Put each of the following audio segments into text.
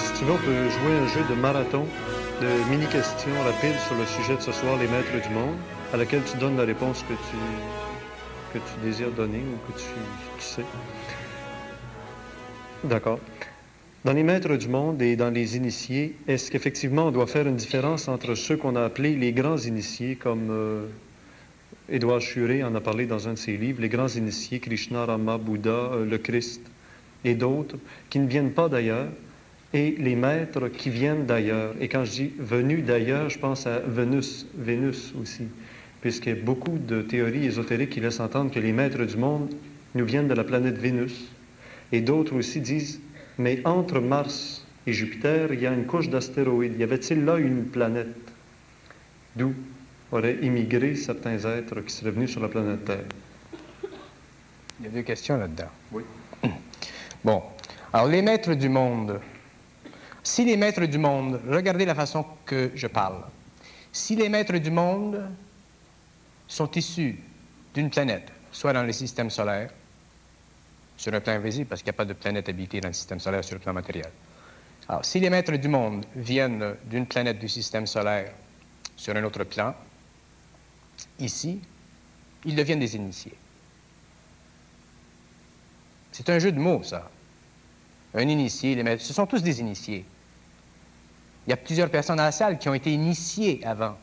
Si tu veux, on peut jouer un jeu de marathon, de mini-questions rapides sur le sujet de ce soir, les maîtres du monde, à laquelle tu donnes la réponse que tu, que tu désires donner ou que tu, tu sais. D'accord. Dans les maîtres du monde et dans les initiés, est-ce qu'effectivement on doit faire une différence entre ceux qu'on a appelés les grands initiés, comme euh, Édouard Churé en a parlé dans un de ses livres, les grands initiés, Krishna, Rama, Bouddha, euh, le Christ et d'autres, qui ne viennent pas d'ailleurs, et les maîtres qui viennent d'ailleurs. Et quand je dis venus d'ailleurs, je pense à Vénus, Vénus aussi, puisqu'il y a beaucoup de théories ésotériques qui laissent entendre que les maîtres du monde nous viennent de la planète Vénus. Et d'autres aussi disent, mais entre Mars et Jupiter, il y a une couche d'astéroïdes. Y avait-il là une planète? D'où auraient immigré certains êtres qui seraient venus sur la planète Terre? Il y a deux questions là-dedans. Oui. Bon. Alors, les maîtres du monde. Si les maîtres du monde, regardez la façon que je parle. Si les maîtres du monde sont issus d'une planète, soit dans le système solaire, sur un plan invisible, parce qu'il n'y a pas de planète habitée dans le système solaire sur le plan matériel. Alors, si les maîtres du monde viennent d'une planète du système solaire sur un autre plan, ici, ils deviennent des initiés. C'est un jeu de mots, ça. Un initié, les maîtres, ce sont tous des initiés. Il y a plusieurs personnes dans la salle qui ont été initiées avant.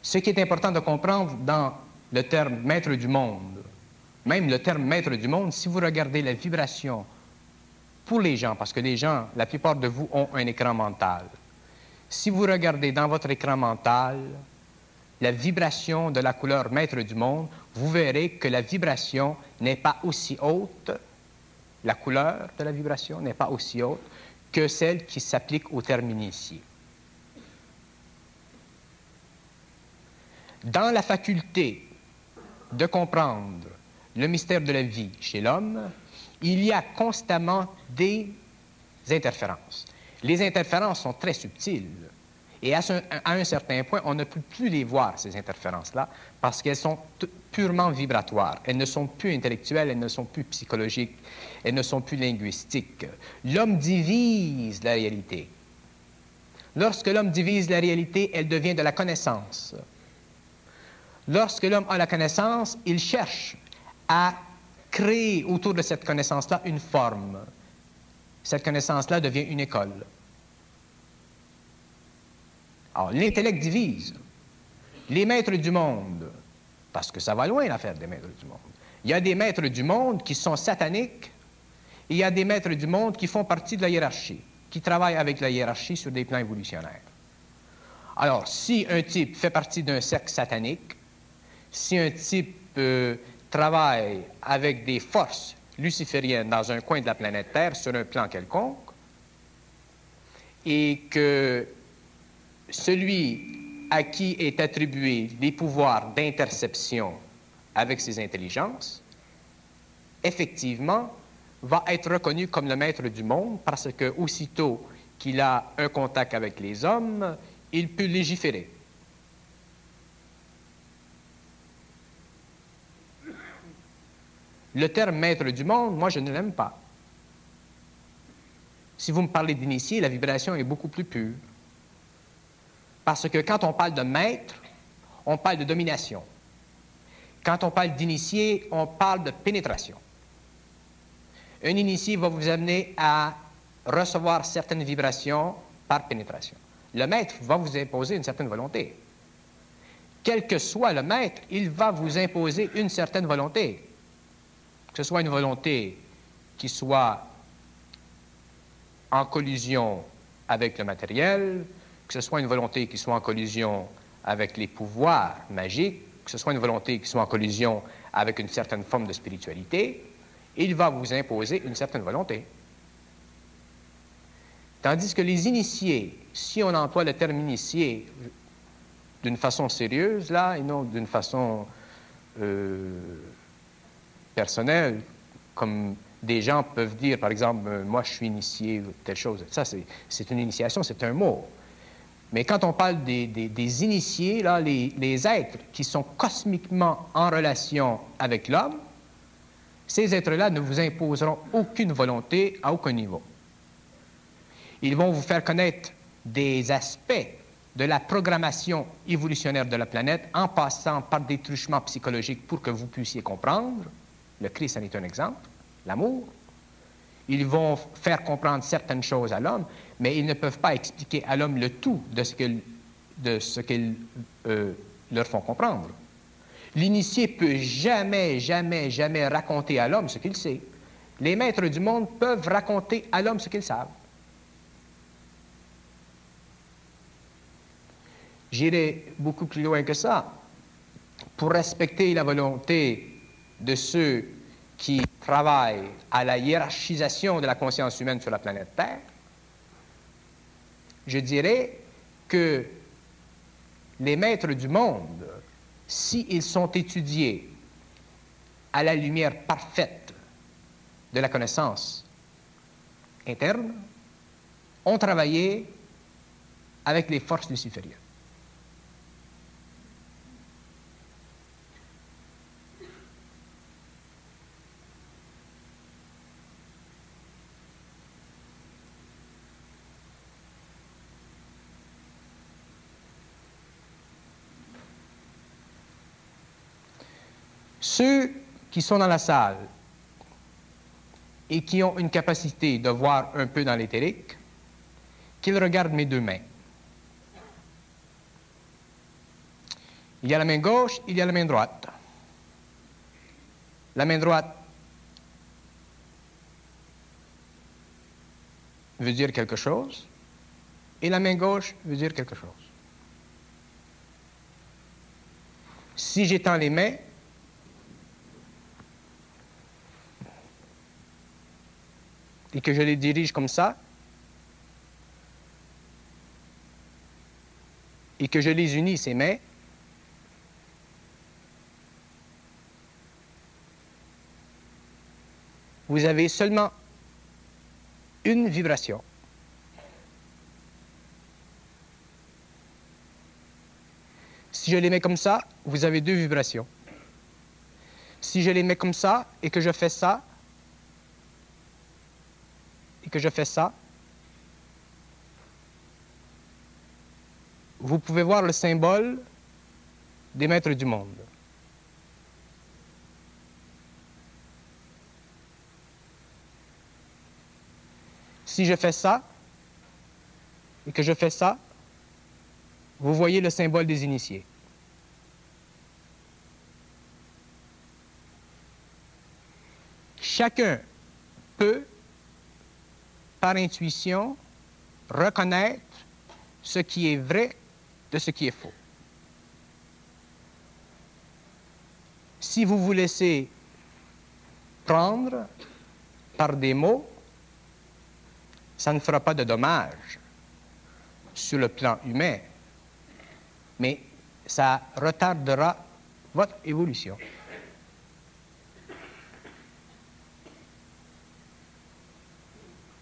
Ce qui est important de comprendre dans le terme maître du monde, même le terme maître du monde, si vous regardez la vibration pour les gens, parce que les gens, la plupart de vous ont un écran mental, si vous regardez dans votre écran mental la vibration de la couleur maître du monde, vous verrez que la vibration n'est pas aussi haute, la couleur de la vibration n'est pas aussi haute que celle qui s'applique au terme initié. Dans la faculté de comprendre le mystère de la vie chez l'homme, il y a constamment des interférences. Les interférences sont très subtiles. Et à, un certain point, on ne peut plus les voir, ces interférences-là, parce qu'elles sont purement vibratoires. Elles ne sont plus intellectuelles, elles ne sont plus psychologiques, elles ne sont plus linguistiques. L'homme divise la réalité. Lorsque l'homme divise la réalité, elle devient de la connaissance. Lorsque l'homme a la connaissance, il cherche à créer autour de cette connaissance-là une forme. Cette connaissance-là devient une école. Alors, l'intellect divise. Les maîtres du monde, parce que ça va loin l'affaire des maîtres du monde. Il y a des maîtres du monde qui sont sataniques et il y a des maîtres du monde qui font partie de la hiérarchie, qui travaillent avec la hiérarchie sur des plans évolutionnaires. Alors, si un type fait partie d'un cercle satanique, si un type euh, travaille avec des forces lucifériennes dans un coin de la planète Terre sur un plan quelconque, et que celui à qui est attribué les pouvoirs d'interception avec ses intelligences, effectivement, va être reconnu comme le maître du monde parce que aussitôt qu'il a un contact avec les hommes, il peut légiférer. Le terme maître du monde, moi, je ne l'aime pas. Si vous me parlez d'initié, la vibration est beaucoup plus pure. Parce que quand on parle de maître, on parle de domination. Quand on parle d'initié, on parle de pénétration. Un initié va vous amener à recevoir certaines vibrations par pénétration. Le maître va vous imposer une certaine volonté. Quel que soit le maître, il va vous imposer une certaine volonté que ce soit une volonté qui soit en collision avec le matériel, que ce soit une volonté qui soit en collision avec les pouvoirs magiques, que ce soit une volonté qui soit en collision avec une certaine forme de spiritualité, il va vous imposer une certaine volonté. Tandis que les initiés, si on emploie le terme initié d'une façon sérieuse, là, et non d'une façon euh, personnel, comme des gens peuvent dire, par exemple, euh, moi je suis initié telle chose. Ça, c'est une initiation, c'est un mot. Mais quand on parle des, initiés, là, les, les, êtres qui sont cosmiquement en relation avec l'homme, Ces êtres-là ne vous imposeront aucune volonté à aucun niveau. Ils vont vous faire connaître des aspects de la programmation évolutionnaire de la planète en passant par des truchements psychologiques pour que vous puissiez comprendre. Le Christ en est un exemple, l'amour. Ils vont faire comprendre certaines choses à l'homme, mais ils ne peuvent pas expliquer à l'homme le tout de ce qu'ils euh, leur font comprendre. L'initié peut jamais, jamais, jamais raconter à l'homme ce qu'il sait. Les maîtres du monde peuvent raconter à l'homme ce qu'ils savent. J'irai beaucoup plus loin que ça. Pour respecter la volonté de ceux qui travaillent à la hiérarchisation de la conscience humaine sur la planète Terre, je dirais que les maîtres du monde, s'ils sont étudiés à la lumière parfaite de la connaissance interne, ont travaillé avec les forces lucifériennes. Ceux qui sont dans la salle et qui ont une capacité de voir un peu dans l'éthérique, qu'ils regardent mes deux mains. Il y a la main gauche, il y a la main droite. La main droite veut dire quelque chose et la main gauche veut dire quelque chose. Si j'étends les mains, et que je les dirige comme ça, et que je les unis, ces mains, vous avez seulement une vibration. Si je les mets comme ça, vous avez deux vibrations. Si je les mets comme ça et que je fais ça, je fais ça, vous pouvez voir le symbole des maîtres du monde. Si je fais ça et que je fais ça, vous voyez le symbole des initiés. Chacun peut par intuition, reconnaître ce qui est vrai de ce qui est faux. Si vous vous laissez prendre par des mots, ça ne fera pas de dommages sur le plan humain, mais ça retardera votre évolution.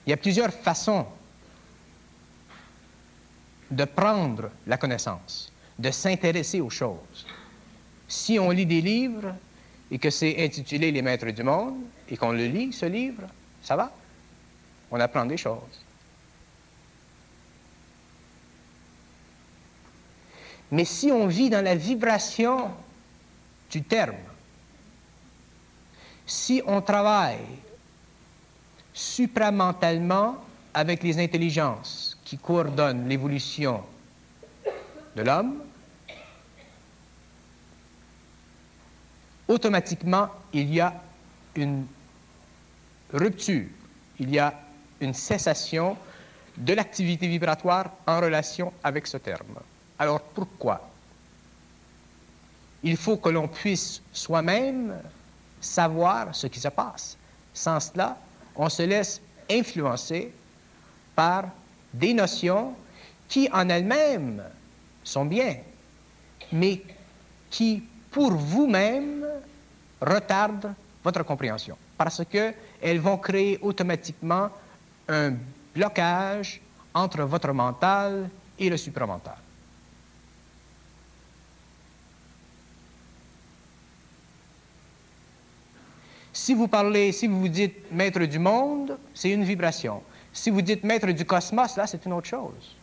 Il y a plusieurs façons de prendre la connaissance, de s'intéresser aux choses. Si on lit des livres et que c'est intitulé Les Maîtres du Monde et qu'on le lit, ce livre, ça va. On apprend des choses. Mais si on vit dans la vibration du terme, si on travaille supramentalement avec les intelligences qui coordonnent l'évolution de l'homme, automatiquement, il y a une rupture, il y a une cessation de l'activité vibratoire en relation avec ce terme. Alors pourquoi? Il faut que l'on puisse soi-même savoir ce qui se passe. Sans cela, on se laisse influencer par des notions qui en elles-mêmes sont bien, mais qui, pour vous-même, retardent votre compréhension, parce qu'elles vont créer automatiquement un blocage entre votre mental et le supramental. Si vous parlez, si vous dites maître du monde, c'est une vibration. Si vous dites maître du cosmos, là, c'est une autre chose.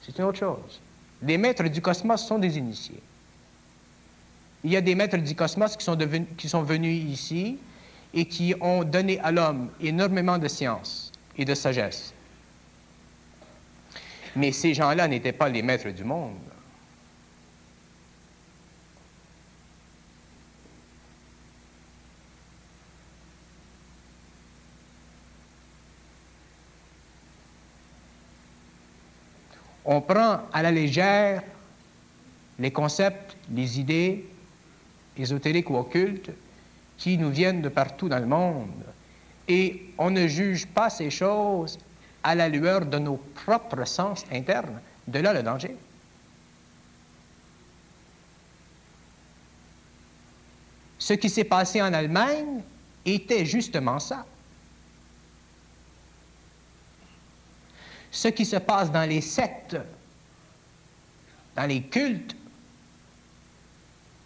C'est une autre chose. Les maîtres du cosmos sont des initiés. Il y a des maîtres du cosmos qui sont, devenus, qui sont venus ici et qui ont donné à l'homme énormément de science et de sagesse. Mais ces gens-là n'étaient pas les maîtres du monde. On prend à la légère les concepts, les idées ésotériques ou occultes qui nous viennent de partout dans le monde. Et on ne juge pas ces choses à la lueur de nos propres sens internes. De là le danger. Ce qui s'est passé en Allemagne était justement ça. Ce qui se passe dans les sectes, dans les cultes,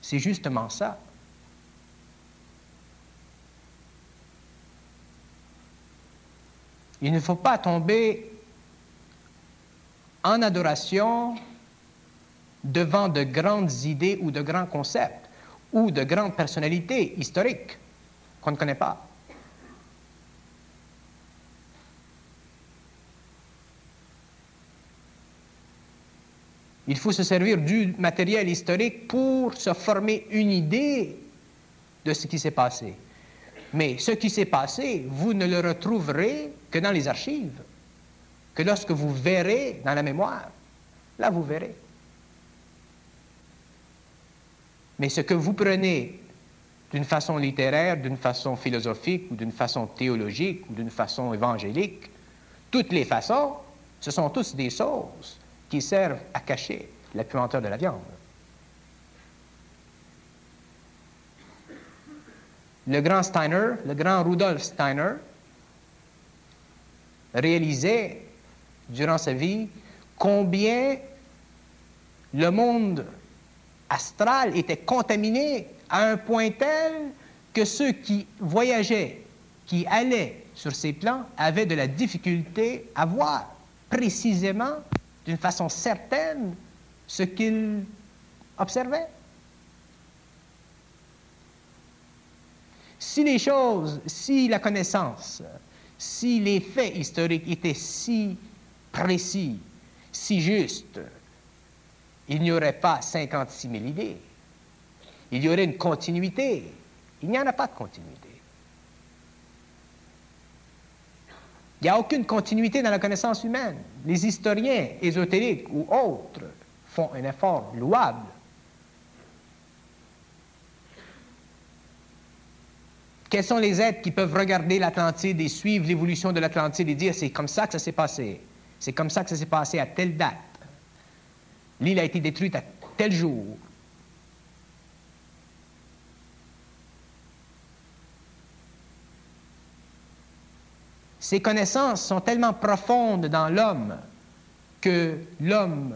c'est justement ça. Il ne faut pas tomber en adoration devant de grandes idées ou de grands concepts ou de grandes personnalités historiques qu'on ne connaît pas. Il faut se servir du matériel historique pour se former une idée de ce qui s'est passé. Mais ce qui s'est passé, vous ne le retrouverez que dans les archives, que lorsque vous verrez dans la mémoire. Là, vous verrez. Mais ce que vous prenez d'une façon littéraire, d'une façon philosophique ou d'une façon théologique ou d'une façon évangélique, toutes les façons, ce sont tous des choses qui servent à cacher la puanteur de la viande. le grand Steiner, le grand Rudolf Steiner, réalisait durant sa vie combien le monde astral était contaminé à un point tel que ceux qui voyageaient, qui allaient sur ces plans, avaient de la difficulté à voir précisément, d'une façon certaine, ce qu'ils observaient. Si les choses, si la connaissance, si les faits historiques étaient si précis, si justes, il n'y aurait pas 56 000 idées. Il y aurait une continuité. Il n'y en a pas de continuité. Il n'y a aucune continuité dans la connaissance humaine. Les historiens ésotériques ou autres font un effort louable Quels sont les êtres qui peuvent regarder l'Atlantide et suivre l'évolution de l'Atlantide et dire c'est comme ça que ça s'est passé, c'est comme ça que ça s'est passé à telle date. L'île a été détruite à tel jour. Ces connaissances sont tellement profondes dans l'homme que l'homme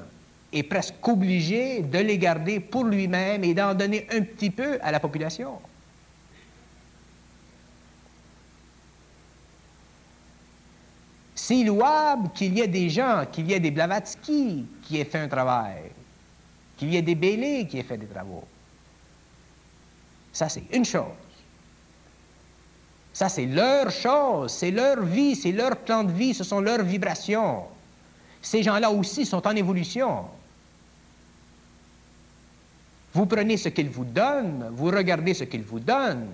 est presque obligé de les garder pour lui-même et d'en donner un petit peu à la population. C'est louable qu'il y ait des gens, qu'il y ait des Blavatsky qui aient fait un travail, qu'il y ait des Bélés qui aient fait des travaux. Ça, c'est une chose. Ça, c'est leur chose, c'est leur vie, c'est leur plan de vie, ce sont leurs vibrations. Ces gens-là aussi sont en évolution. Vous prenez ce qu'ils vous donnent, vous regardez ce qu'ils vous donnent,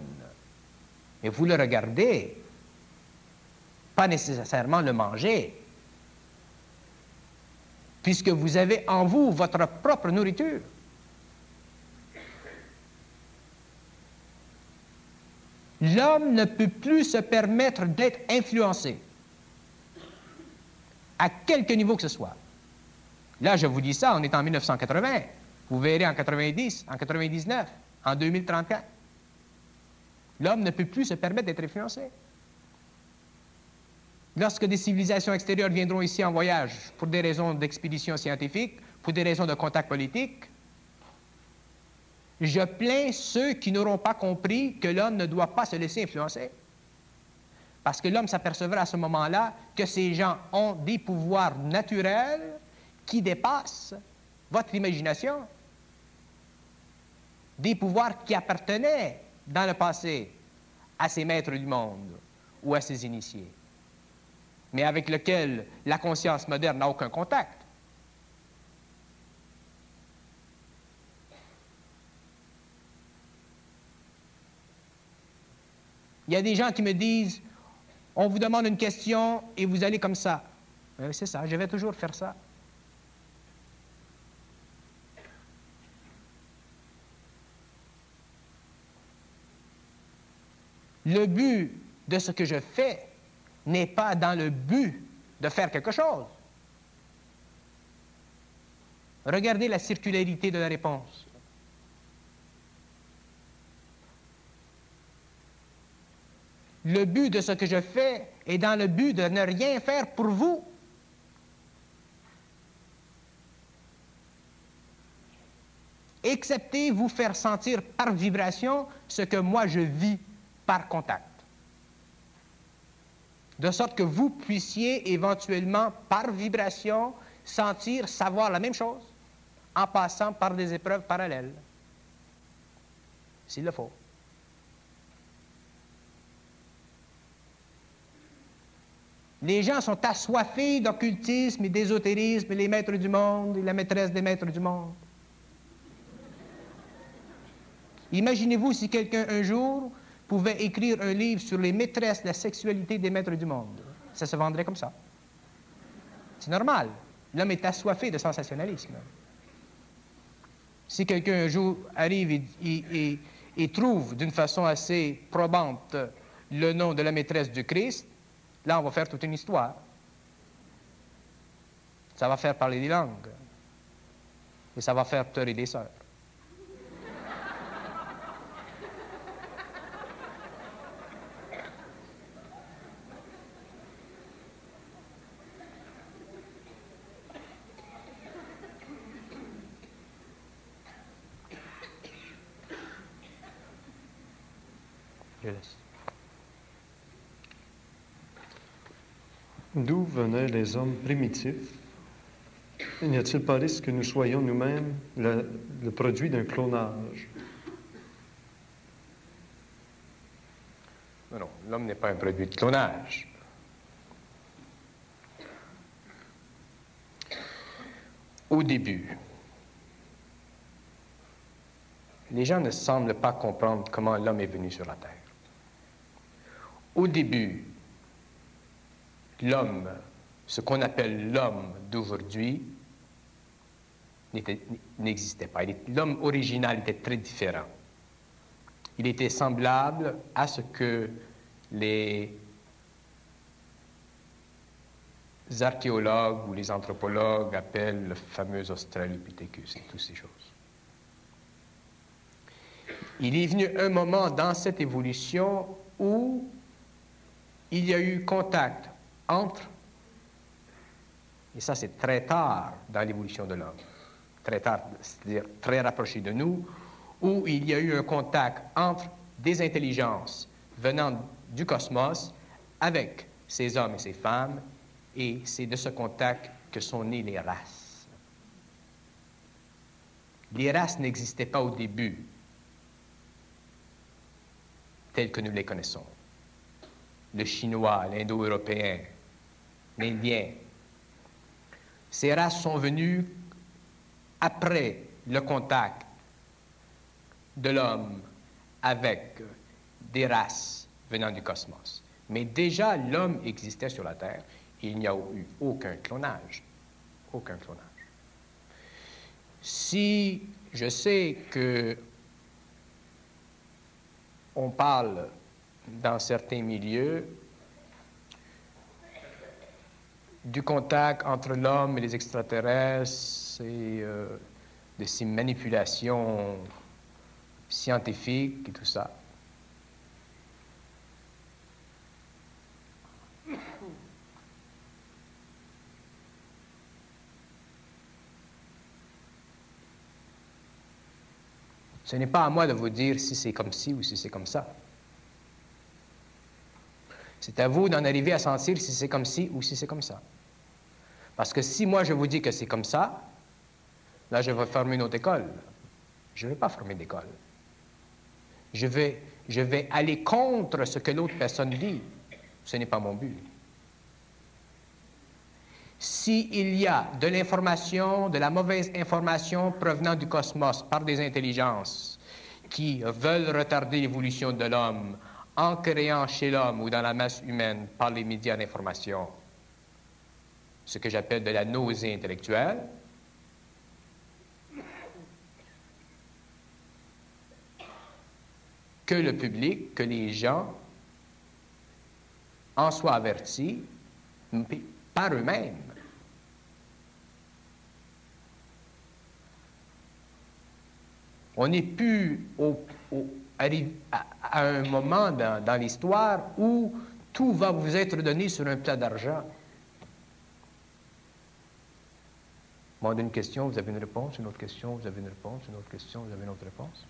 et vous le regardez pas nécessairement le manger, puisque vous avez en vous votre propre nourriture. L'homme ne peut plus se permettre d'être influencé, à quelque niveau que ce soit. Là, je vous dis ça, on est en 1980. Vous verrez en 90, en 99, en 2034. L'homme ne peut plus se permettre d'être influencé. Lorsque des civilisations extérieures viendront ici en voyage pour des raisons d'expédition scientifique, pour des raisons de contact politique, Je plains ceux qui n'auront pas compris que l'homme ne doit pas se laisser influencer. Parce que l'homme s'apercevra à ce moment-là que ces gens ont des pouvoirs naturels qui dépassent votre imagination. Des pouvoirs qui appartenaient dans le passé à ces maîtres du monde ou à ces initiés, mais avec lesquels la conscience moderne n'a aucun contact. Il y a des gens qui me disent, on vous demande une question et vous allez comme ça. Euh, c'est ça, je vais toujours faire ça. Le but de ce que je fais n'est pas dans le but de faire quelque chose. Regardez la circularité de la réponse. Le but de ce que je fais est dans le but de ne rien faire pour vous. Excepté vous faire sentir par vibration ce que moi je vis par contact. De sorte que vous puissiez éventuellement, par vibration, sentir, savoir la même chose en passant par des épreuves parallèles, s'il le faut. Les gens sont assoiffés d'occultisme et d'ésotérisme, les maîtres du monde et la maîtresse des maîtres du monde. Imaginez-vous si quelqu'un un jour pouvait écrire un livre sur les maîtresses de la sexualité des maîtres du monde. Ça se vendrait comme ça. C'est normal. L'homme est assoiffé de sensationnalisme. Si quelqu'un un jour arrive et, et trouve d'une façon assez probante le nom de la maîtresse du Christ, Là, on va faire toute une histoire. Ça va faire parler des langues. Et ça va faire pleurer des sœurs. Je laisse. D'où venaient les hommes primitifs N'y a-t-il pas risque que nous soyons nous-mêmes le, le, produit d'un clonage? Non, non, l'homme n'est pas un produit de clonage. Au début, les gens ne semblent pas comprendre comment l'homme est venu sur la Terre. Au début, l'homme, ce qu'on appelle l'homme d'aujourd'hui, n'existait pas. L'homme original était très différent. Il était semblable à ce que les archéologues ou les anthropologues appellent le fameux Australopithecus et toutes ces choses. Il est venu un moment dans cette évolution où il y a eu contact entre, et ça c'est très tard dans l'évolution de l'homme, très tard, c'est-à-dire très rapproché de nous, où il y a eu un contact entre des intelligences venant du cosmos avec ces hommes et ces femmes, et c'est de ce contact que sont nées les races. Les races n'existaient pas au début telles que nous les connaissons. Le chinois, l'indo-européen, l'indien. Ces races sont venues après le contact de l'homme avec des races venant du cosmos. Mais déjà, l'homme existait sur la Terre. Il n'y a eu aucun clonage. Aucun clonage. Si je sais que on parle dans certains milieux du contact entre l'homme et les extraterrestres et euh, de ces manipulations scientifiques et tout ça. Ce n'est pas à moi de vous dire si c'est comme ci ou si c'est comme ça. C'est à vous d'en arriver à sentir si c'est comme ci ou si c'est comme ça. Parce que si moi je vous dis que c'est comme ça, là je vais fermer une autre école. Je ne vais pas fermer d'école. Je vais, je vais aller contre ce que l'autre personne dit. Ce n'est pas mon but. S'il y a de l'information, de la mauvaise information provenant du cosmos par des intelligences qui veulent retarder l'évolution de l'homme en créant chez l'homme ou dans la masse humaine par les médias d'information ce que j'appelle de la nausée intellectuelle, que le public, que les gens en soient avertis par eux-mêmes. On n'est plus au, à, un moment dans, dans l'histoire où tout va vous être donné sur un plat d'argent. Demandez une question, vous avez une réponse, une autre question, vous avez une réponse, une autre question, vous avez une autre réponse.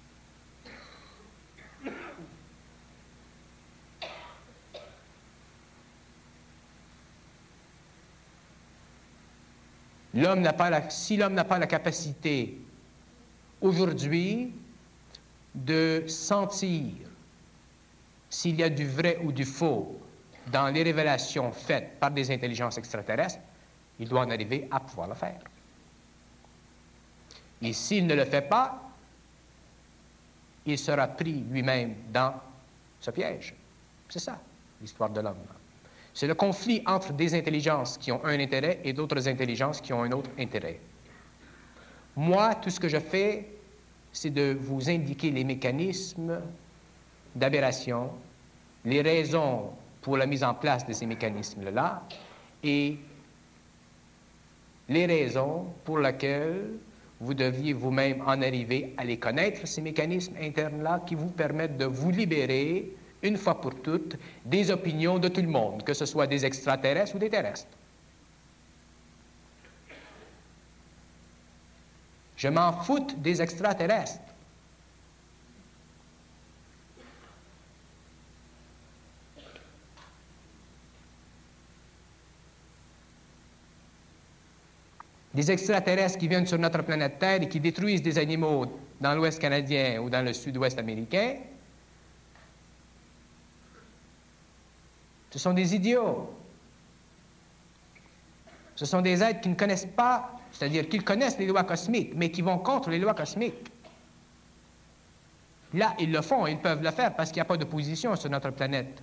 L'homme n'a pas la, si l'homme n'a pas la capacité aujourd'hui de sentir s'il y a du vrai ou du faux dans les révélations faites par des intelligences extraterrestres, il doit en arriver à pouvoir le faire. Et s'il ne le fait pas, il sera pris lui-même dans ce piège. C'est ça, l'histoire de l'homme. C'est le conflit entre des intelligences qui ont un intérêt et d'autres intelligences qui ont un autre intérêt. Moi, tout ce que je fais, c'est de vous indiquer les mécanismes d'aberration, les raisons pour la mise en place de ces mécanismes-là et les raisons pour lesquelles vous deviez vous-même en arriver à les connaître, ces mécanismes internes-là qui vous permettent de vous libérer, une fois pour toutes, des opinions de tout le monde, que ce soit des extraterrestres ou des terrestres. Je m'en fous des extraterrestres. des extraterrestres qui viennent sur notre planète Terre et qui détruisent des animaux dans l'Ouest canadien ou dans le Sud-Ouest américain, ce sont des idiots. Ce sont des êtres qui ne connaissent pas, c'est-à-dire qu'ils connaissent les lois cosmiques, mais qui vont contre les lois cosmiques. Là, ils le font, ils peuvent le faire parce qu'il n'y a pas d'opposition sur notre planète.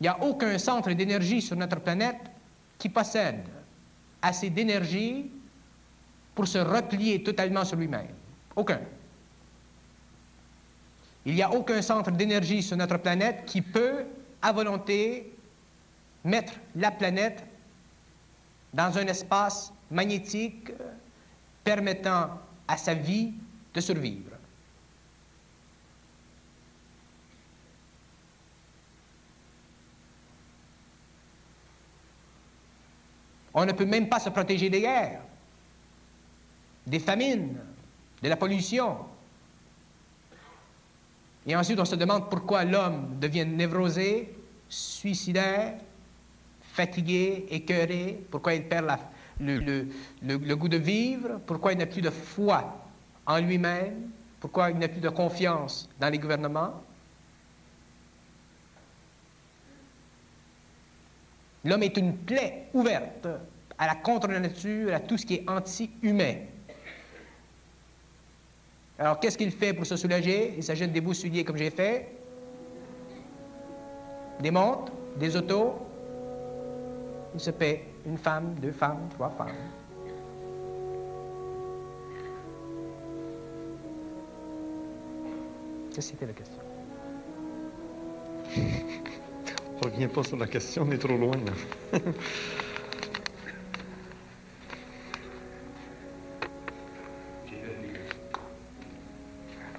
Il n'y a aucun centre d'énergie sur notre planète qui possède assez d'énergie pour se replier totalement sur lui-même. Aucun. Il n'y a aucun centre d'énergie sur notre planète qui peut, à volonté, mettre la planète dans un espace magnétique permettant à sa vie de survivre. On ne peut même pas se protéger des guerres, des famines, de la pollution. Et ensuite, on se demande pourquoi l'homme devient névrosé, suicidaire, fatigué, écœuré, pourquoi il perd le, le, goût de vivre, pourquoi il n'a plus de foi en lui-même, pourquoi il n'a plus de confiance dans les gouvernements. L'homme est une plaie ouverte à la contre-nature, à tout ce qui est anti-humain. Alors, qu'est-ce qu'il fait pour se soulager? Il s'agit des beaux comme j'ai fait, des montres, des autos. Il se paie une femme, deux femmes, trois femmes. Que c'était la question ne reviens pas sur la question, on est trop loin.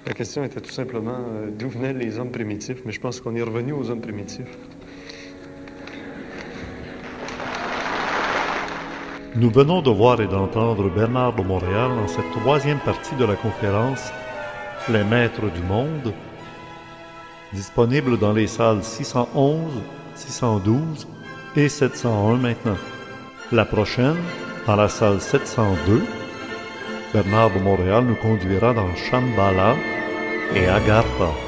La question était tout simplement euh, d'où venaient les hommes primitifs, mais je pense qu'on est revenu aux hommes primitifs. Nous venons de voir et d'entendre Bernard de Montréal dans cette troisième partie de la conférence Les Maîtres du Monde, disponible dans les salles 611, 612 et 701 maintenant. La prochaine, dans la salle 702, Bernard de Montréal nous conduira dans Shambhala et Agartha.